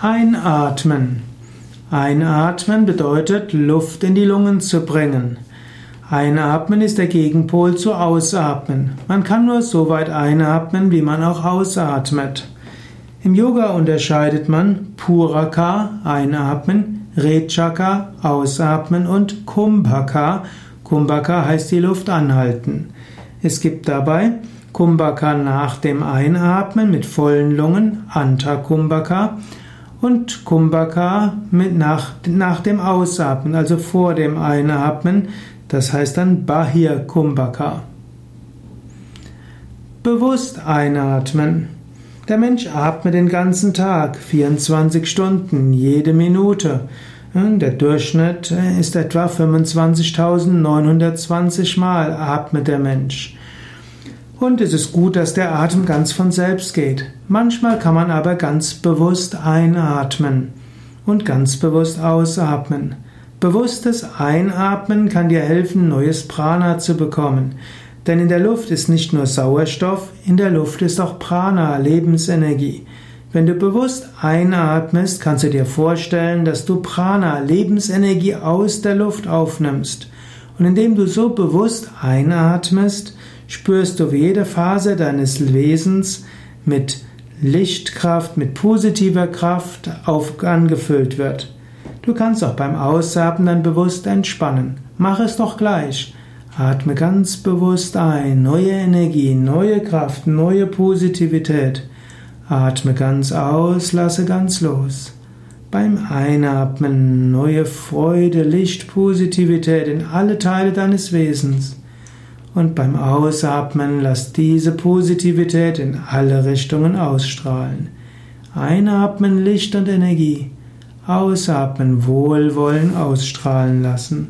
Einatmen. Einatmen bedeutet, Luft in die Lungen zu bringen. Einatmen ist der Gegenpol zu Ausatmen. Man kann nur so weit einatmen, wie man auch ausatmet. Im Yoga unterscheidet man Puraka, einatmen, Rechaka, ausatmen und Kumbhaka. Kumbhaka heißt die Luft anhalten. Es gibt dabei Kumbhaka nach dem Einatmen mit vollen Lungen, Anta Kumbhaka, und Kumbhaka mit nach, nach dem Ausatmen, also vor dem Einatmen, das heißt dann Bahir Kumbhaka. Bewusst einatmen. Der Mensch atmet den ganzen Tag, 24 Stunden, jede Minute. Der Durchschnitt ist etwa 25.920 Mal atmet der Mensch. Und es ist gut, dass der Atem ganz von selbst geht. Manchmal kann man aber ganz bewusst einatmen und ganz bewusst ausatmen. Bewusstes Einatmen kann dir helfen, neues Prana zu bekommen. Denn in der Luft ist nicht nur Sauerstoff, in der Luft ist auch Prana, Lebensenergie. Wenn du bewusst einatmest, kannst du dir vorstellen, dass du Prana, Lebensenergie aus der Luft aufnimmst. Und indem du so bewusst einatmest, spürst du, wie jede Phase deines Wesens mit Lichtkraft, mit positiver Kraft auf, angefüllt wird. Du kannst auch beim Ausatmen dann bewusst entspannen. Mach es doch gleich. Atme ganz bewusst ein, neue Energie, neue Kraft, neue Positivität. Atme ganz aus, lasse ganz los. Beim Einatmen neue Freude, Licht, Positivität in alle Teile deines Wesens. Und beim Ausatmen lass diese Positivität in alle Richtungen ausstrahlen. Einatmen Licht und Energie. Ausatmen Wohlwollen ausstrahlen lassen.